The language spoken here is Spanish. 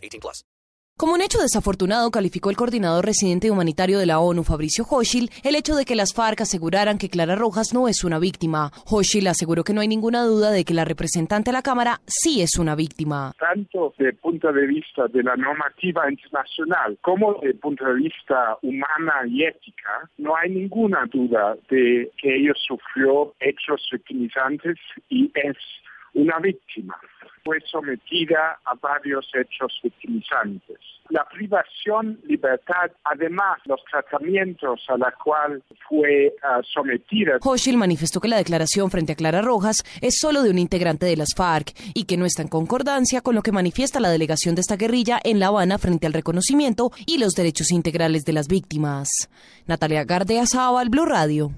18 plus. Como un hecho desafortunado, calificó el coordinador residente humanitario de la ONU, Fabricio Hochil, el hecho de que las FARC aseguraran que Clara Rojas no es una víctima. Hochil aseguró que no hay ninguna duda de que la representante de la Cámara sí es una víctima. Tanto desde el punto de vista de la normativa internacional como desde el punto de vista humana y ética, no hay ninguna duda de que ella sufrió hechos victimizantes y es una víctima. Fue sometida a varios hechos victimizantes. La privación libertad, además los tratamientos a la cual fue uh, sometida. Hochil manifestó que la declaración frente a Clara Rojas es solo de un integrante de las FARC y que no está en concordancia con lo que manifiesta la delegación de esta guerrilla en La Habana frente al reconocimiento y los derechos integrales de las víctimas. Natalia Gardea Sábal, Blue Radio.